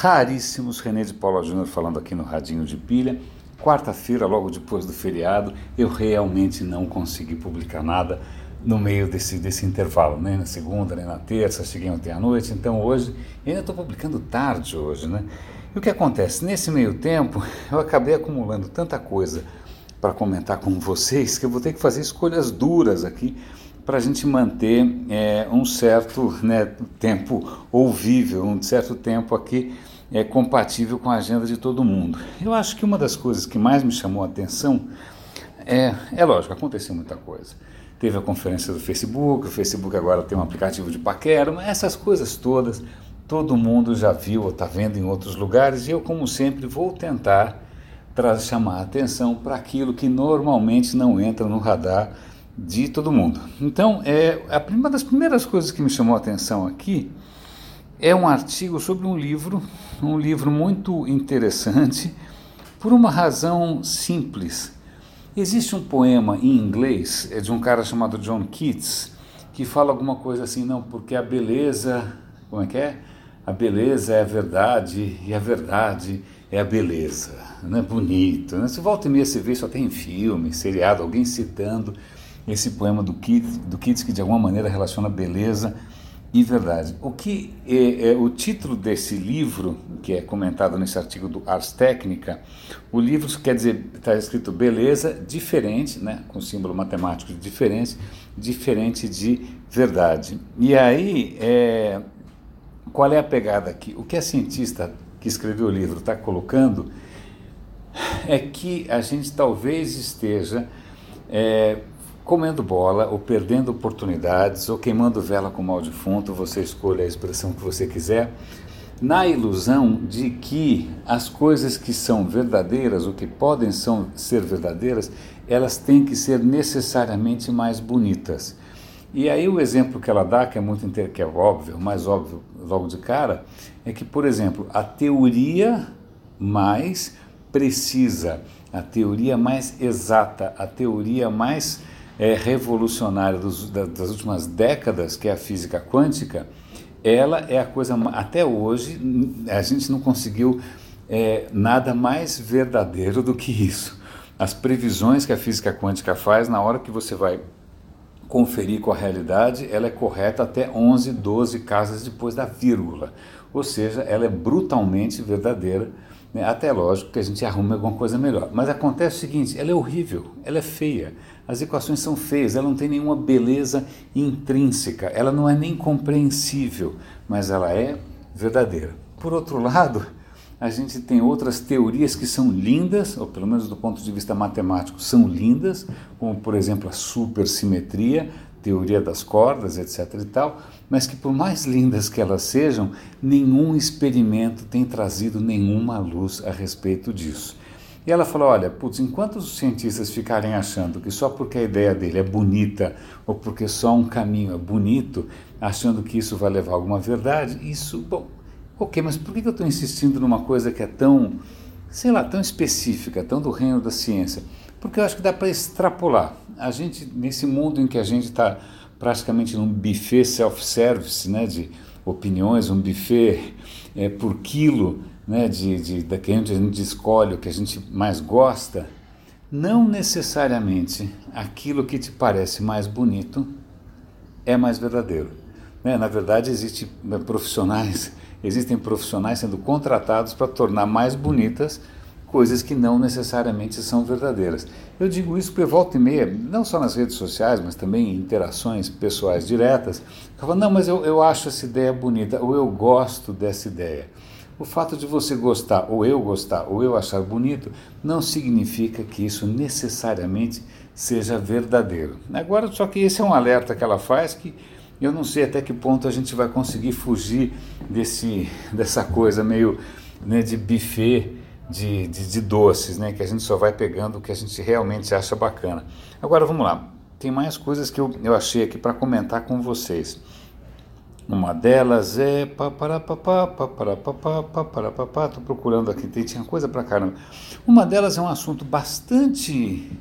raríssimos. René de Paula Júnior falando aqui no Radinho de Pilha. Quarta-feira, logo depois do feriado, eu realmente não consegui publicar nada no meio desse, desse intervalo, nem na segunda, nem na terça, cheguei ontem à noite, então hoje, ainda estou publicando tarde hoje, né? E o que acontece? Nesse meio tempo, eu acabei acumulando tanta coisa para comentar com vocês que eu vou ter que fazer escolhas duras aqui para a gente manter é, um certo né, tempo ouvível, um certo tempo aqui é, compatível com a agenda de todo mundo. Eu acho que uma das coisas que mais me chamou a atenção é, é lógico, aconteceu muita coisa. Teve a conferência do Facebook, o Facebook agora tem um aplicativo de paquera, mas essas coisas todas todo mundo já viu ou está vendo em outros lugares e eu, como sempre, vou tentar chamar a atenção para aquilo que normalmente não entra no radar de todo mundo. Então, é, uma das primeiras coisas que me chamou a atenção aqui é um artigo sobre um livro, um livro muito interessante, por uma razão simples. Existe um poema em inglês, é de um cara chamado John Keats, que fala alguma coisa assim, não, porque a beleza, como é que é? A beleza é a verdade e a verdade é a beleza, não é bonito. Né? Se volta e meia se vê, só tem filme, seriado, alguém citando esse poema do Keats, do Keats que de alguma maneira relaciona beleza e verdade. O que é, é, o título desse livro, que é comentado nesse artigo do Ars Técnica, o livro quer dizer, está escrito beleza diferente, né, com símbolo matemático de diferente, diferente de verdade. E aí, é, qual é a pegada aqui? O que a cientista que escreveu o livro está colocando é que a gente talvez esteja é, comendo bola, ou perdendo oportunidades, ou queimando vela com mal defunto, você escolha a expressão que você quiser, na ilusão de que as coisas que são verdadeiras, ou que podem são, ser verdadeiras, elas têm que ser necessariamente mais bonitas. E aí o exemplo que ela dá, que é muito que é óbvio, mais óbvio logo de cara, é que, por exemplo, a teoria mais precisa, a teoria mais exata, a teoria mais é, revolucionária dos, das últimas décadas, que é a física quântica, ela é a coisa, até hoje, a gente não conseguiu é, nada mais verdadeiro do que isso. As previsões que a física quântica faz, na hora que você vai conferir com a realidade, ela é correta até 11, 12 casas depois da vírgula. Ou seja, ela é brutalmente verdadeira né? Até lógico que a gente arruma alguma coisa melhor. Mas acontece o seguinte: ela é horrível, ela é feia. As equações são feias, ela não tem nenhuma beleza intrínseca, ela não é nem compreensível, mas ela é verdadeira. Por outro lado, a gente tem outras teorias que são lindas, ou pelo menos do ponto de vista matemático, são lindas, como por exemplo a supersimetria, teoria das cordas, etc. e tal, mas que por mais lindas que elas sejam, nenhum experimento tem trazido nenhuma luz a respeito disso. E ela falou: olha, putz, enquanto os cientistas ficarem achando que só porque a ideia dele é bonita ou porque só um caminho é bonito, achando que isso vai levar a alguma verdade, isso, bom, ok, mas por que eu estou insistindo numa coisa que é tão, sei lá, tão específica, tão do reino da ciência? Porque eu acho que dá para extrapolar. A gente, nesse mundo em que a gente está praticamente num buffet self-service, né, de opiniões, um buffet é, por quilo, né, de, de, da que a gente escolhe o que a gente mais gosta, não necessariamente aquilo que te parece mais bonito é mais verdadeiro. Né? Na verdade, existe né, profissionais, existem profissionais sendo contratados para tornar mais bonitas coisas que não necessariamente são verdadeiras. Eu digo isso porque volta e meia, não só nas redes sociais, mas também em interações pessoais diretas, eu falo, não, mas eu, eu acho essa ideia bonita, ou eu gosto dessa ideia. O fato de você gostar, ou eu gostar, ou eu achar bonito, não significa que isso necessariamente seja verdadeiro. Agora, só que esse é um alerta que ela faz que eu não sei até que ponto a gente vai conseguir fugir desse, dessa coisa meio né, de buffet de, de, de, doces, né? Que a gente só vai pegando o que a gente realmente acha bacana. Agora vamos lá. Tem mais coisas que eu, eu achei aqui para comentar com vocês. Uma delas é estou procurando aqui, tem, tinha coisa para caramba. Uma delas é um assunto bastante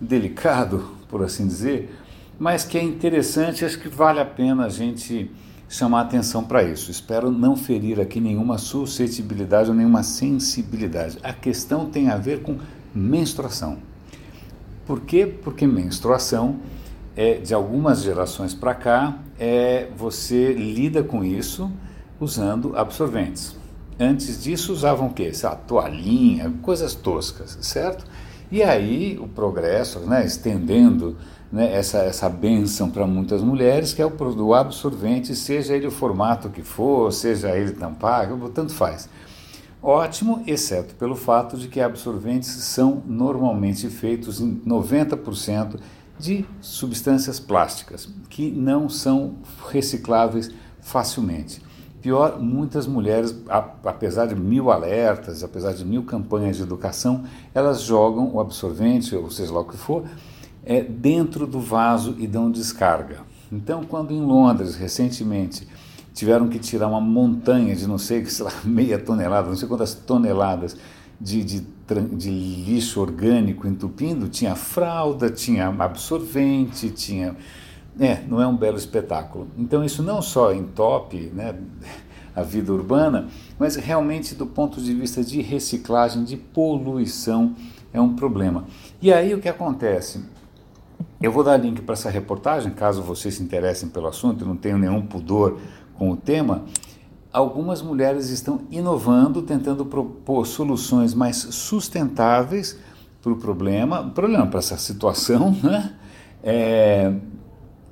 delicado, por assim dizer, mas que é interessante, acho que vale a pena a gente chamar atenção para isso. Espero não ferir aqui nenhuma suscetibilidade ou nenhuma sensibilidade. A questão tem a ver com menstruação. Por quê? Porque menstruação, é, de algumas gerações para cá, é, você lida com isso usando absorventes. Antes disso usavam o quê? Essa toalhinha, coisas toscas, certo? E aí o progresso, né, estendendo né, essa, essa benção para muitas mulheres, que é o, o absorvente, seja ele o formato que for, seja ele tampar, tanto faz. Ótimo, exceto pelo fato de que absorventes são normalmente feitos em 90% de substâncias plásticas, que não são recicláveis facilmente. Pior, muitas mulheres, apesar de mil alertas, apesar de mil campanhas de educação, elas jogam o absorvente, ou seja lá o que for, é, dentro do vaso e dão descarga. Então, quando em Londres, recentemente, tiveram que tirar uma montanha de não sei, sei lá, meia tonelada, não sei quantas toneladas de, de, de lixo orgânico entupindo, tinha fralda, tinha absorvente, tinha. É, não é um belo espetáculo. Então, isso não só entope né, a vida urbana, mas realmente do ponto de vista de reciclagem, de poluição, é um problema. E aí o que acontece? Eu vou dar link para essa reportagem, caso vocês se interessem pelo assunto, eu não tenho nenhum pudor com o tema. Algumas mulheres estão inovando, tentando propor soluções mais sustentáveis para o problema, problema para essa situação, né? É,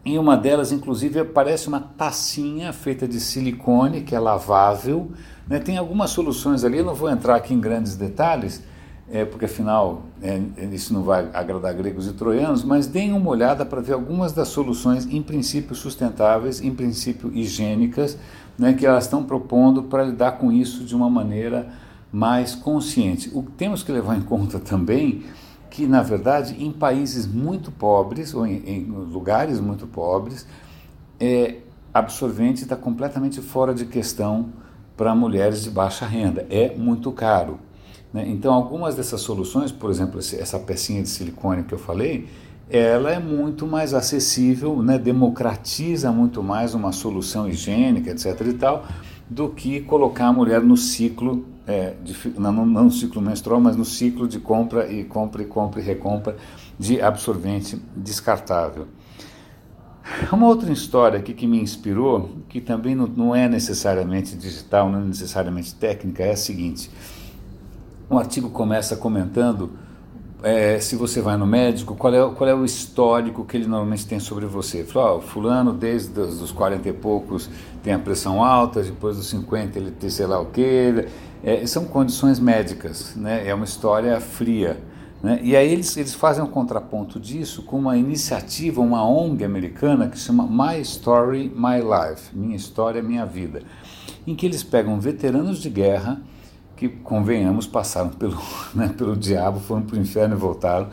em uma delas, inclusive, aparece uma tacinha feita de silicone que é lavável. Né? Tem algumas soluções ali, eu não vou entrar aqui em grandes detalhes, é, porque afinal é, isso não vai agradar gregos e troianos, mas deem uma olhada para ver algumas das soluções, em princípio sustentáveis, em princípio higiênicas, né, que elas estão propondo para lidar com isso de uma maneira mais consciente. O que temos que levar em conta também que, na verdade, em países muito pobres, ou em, em lugares muito pobres, é, absorvente está completamente fora de questão para mulheres de baixa renda. É muito caro. Né? Então, algumas dessas soluções, por exemplo, essa pecinha de silicone que eu falei, ela é muito mais acessível, né? democratiza muito mais uma solução higiênica, etc. e tal, do que colocar a mulher no ciclo, é, de, não, não no ciclo menstrual, mas no ciclo de compra e compra e compra e recompra de absorvente descartável. Uma outra história aqui que me inspirou, que também não, não é necessariamente digital, não é necessariamente técnica, é a seguinte. Um artigo começa comentando é, se você vai no médico, qual é, qual é o histórico que ele normalmente tem sobre você. Fala, oh, fulano desde os 40 e poucos tem a pressão alta, depois dos 50 ele tem sei lá o quê. É, são condições médicas, né? é uma história fria. Né? E aí eles, eles fazem um contraponto disso com uma iniciativa, uma ONG americana que chama My Story, My Life, Minha História, Minha Vida, em que eles pegam veteranos de guerra, que, convenhamos, passaram pelo, né, pelo diabo, foram para o inferno e voltaram.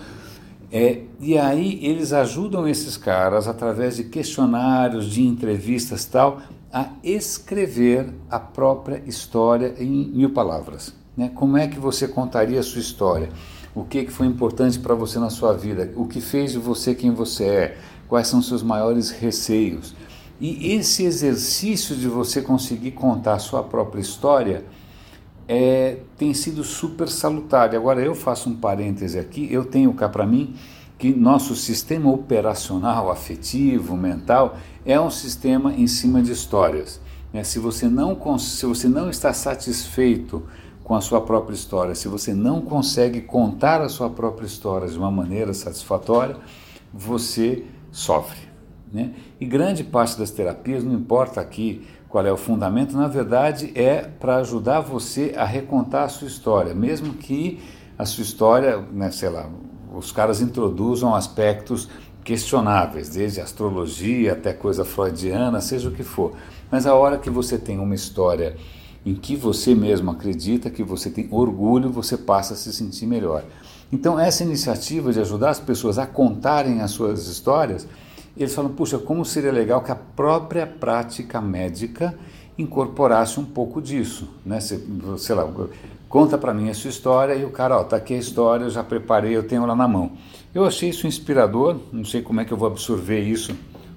É, e aí eles ajudam esses caras, através de questionários, de entrevistas tal, a escrever a própria história em mil palavras. Né? Como é que você contaria a sua história? O que, que foi importante para você na sua vida? O que fez de você quem você é? Quais são seus maiores receios? E esse exercício de você conseguir contar a sua própria história é, tem sido super salutar. Agora eu faço um parêntese aqui, eu tenho cá para mim que nosso sistema operacional, afetivo, mental, é um sistema em cima de histórias. Né? Se, você não, se você não está satisfeito com a sua própria história, se você não consegue contar a sua própria história de uma maneira satisfatória, você sofre. Né? E grande parte das terapias, não importa aqui qual é o fundamento, na verdade é para ajudar você a recontar a sua história, mesmo que a sua história, né, sei lá, os caras introduzam aspectos questionáveis, desde astrologia até coisa freudiana, seja o que for. Mas a hora que você tem uma história em que você mesmo acredita, que você tem orgulho, você passa a se sentir melhor. Então, essa iniciativa de ajudar as pessoas a contarem as suas histórias eles falam, puxa, como seria legal que a própria prática médica incorporasse um pouco disso, né? sei lá, conta para mim a sua história e o cara, ó, tá aqui a história, eu já preparei, eu tenho lá na mão. Eu achei isso inspirador, não sei como é que eu vou absorver isso.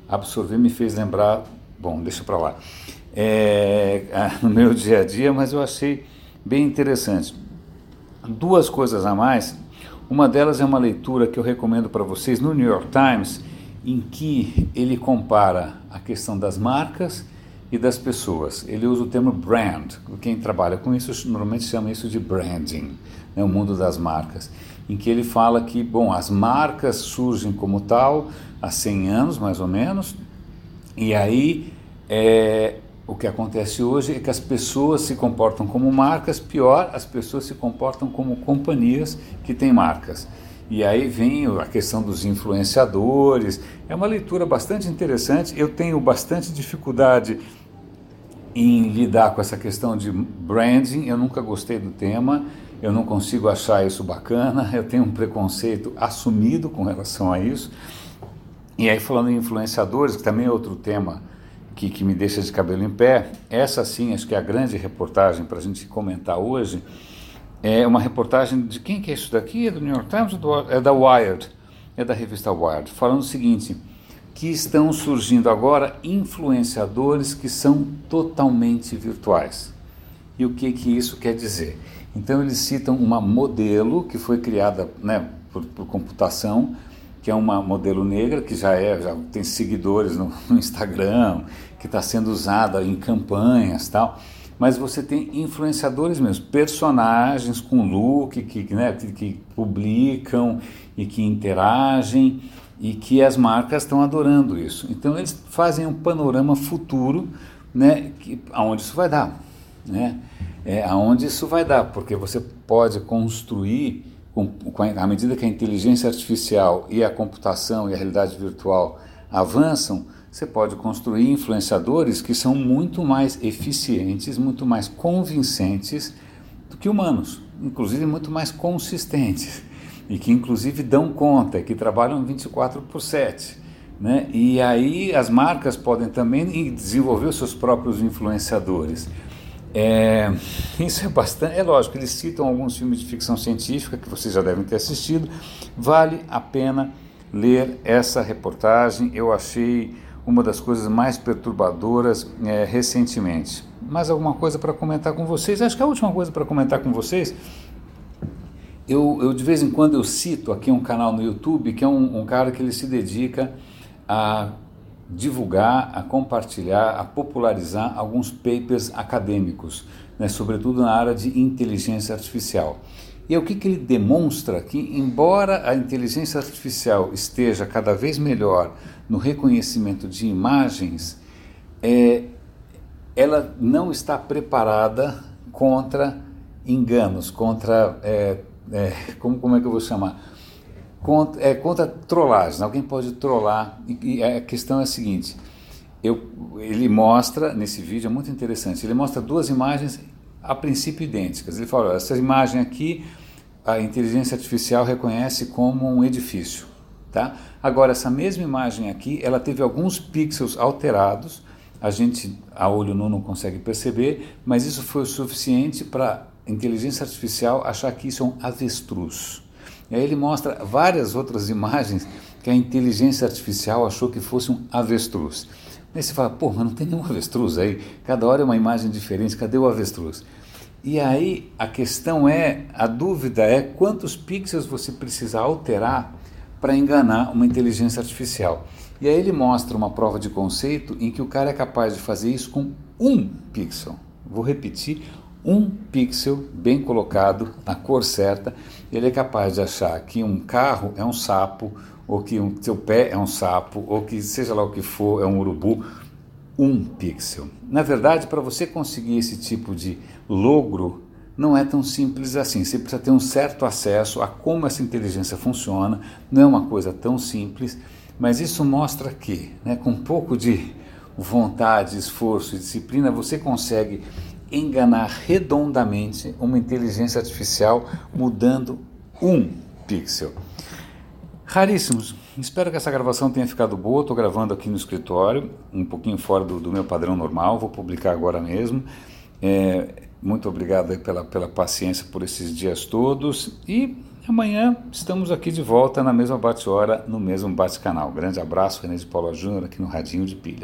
Absorver me fez lembrar bom, deixa para lá. É, no meu dia a dia, mas eu achei bem interessante. Duas coisas a mais. Uma delas é uma leitura que eu recomendo para vocês no New York Times, em que ele compara a questão das marcas e das pessoas. Ele usa o termo brand. Quem trabalha com isso normalmente chama isso de branding, né, o mundo das marcas, em que ele fala que, bom, as marcas surgem como tal há 100 anos, mais ou menos, e aí é, o que acontece hoje é que as pessoas se comportam como marcas, pior, as pessoas se comportam como companhias que têm marcas. E aí vem a questão dos influenciadores. É uma leitura bastante interessante. Eu tenho bastante dificuldade em lidar com essa questão de branding. Eu nunca gostei do tema. Eu não consigo achar isso bacana. Eu tenho um preconceito assumido com relação a isso. E aí falando em influenciadores, que também é outro tema que, que me deixa de cabelo em pé, essa sim, acho que é a grande reportagem para a gente comentar hoje, é uma reportagem de quem que é isso daqui? É do New York Times? Do, é da Wired, é da revista Wired, falando o seguinte, que estão surgindo agora influenciadores que são totalmente virtuais. E o que, que isso quer dizer? Então eles citam uma modelo que foi criada né, por, por computação, que é uma modelo negra que já é já tem seguidores no, no Instagram, que está sendo usada em campanhas tal. Mas você tem influenciadores mesmo, personagens com look que, né, que, que publicam e que interagem e que as marcas estão adorando isso. Então eles fazem um panorama futuro, né, que, aonde isso vai dar, né? É, aonde isso vai dar, porque você pode construir com, com a, à medida que a inteligência artificial e a computação e a realidade virtual avançam, você pode construir influenciadores que são muito mais eficientes, muito mais convincentes do que humanos, inclusive muito mais consistentes e que inclusive dão conta, que trabalham 24 por 7. Né? E aí as marcas podem também desenvolver os seus próprios influenciadores. É, isso é bastante. É lógico, eles citam alguns filmes de ficção científica que vocês já devem ter assistido. Vale a pena ler essa reportagem. Eu achei uma das coisas mais perturbadoras é, recentemente. Mais alguma coisa para comentar com vocês? Acho que a última coisa para comentar com vocês. Eu, eu, de vez em quando eu cito aqui um canal no YouTube que é um, um cara que ele se dedica a divulgar, a compartilhar, a popularizar alguns papers acadêmicos, né, sobretudo na área de inteligência artificial. E é o que, que ele demonstra que, embora a inteligência artificial esteja cada vez melhor no reconhecimento de imagens, é, ela não está preparada contra enganos, contra é, é, como, como é que eu vou chamar? contra, é, contra trollagens. Alguém pode trollar. E, e a questão é a seguinte: eu, ele mostra nesse vídeo, é muito interessante, ele mostra duas imagens a princípio idênticas. Ele fala: essa imagem aqui a inteligência artificial reconhece como um edifício. Tá? Agora, essa mesma imagem aqui, ela teve alguns pixels alterados, a gente a olho nu não consegue perceber, mas isso foi o suficiente para a inteligência artificial achar que isso é um avestruz. E aí ele mostra várias outras imagens que a inteligência artificial achou que fosse um avestruz. Aí você fala, pô, mas não tem nenhum avestruz aí. Cada hora é uma imagem diferente, cadê o avestruz? E aí a questão é, a dúvida é quantos pixels você precisa alterar para enganar uma inteligência artificial. E aí ele mostra uma prova de conceito em que o cara é capaz de fazer isso com um pixel. Vou repetir, um pixel bem colocado na cor certa, ele é capaz de achar que um carro é um sapo, ou que o seu pé é um sapo, ou que seja lá o que for, é um urubu, um pixel. Na verdade, para você conseguir esse tipo de logro, não é tão simples assim. Você precisa ter um certo acesso a como essa inteligência funciona, não é uma coisa tão simples, mas isso mostra que, né, com um pouco de vontade, esforço e disciplina, você consegue enganar redondamente uma inteligência artificial mudando um pixel. Raríssimos. Espero que essa gravação tenha ficado boa. Estou gravando aqui no escritório, um pouquinho fora do, do meu padrão normal. Vou publicar agora mesmo. É, muito obrigado pela, pela paciência por esses dias todos. E amanhã estamos aqui de volta na mesma bate-hora, no mesmo bate-canal. Grande abraço, René de Paula Júnior, aqui no Radinho de Pilha.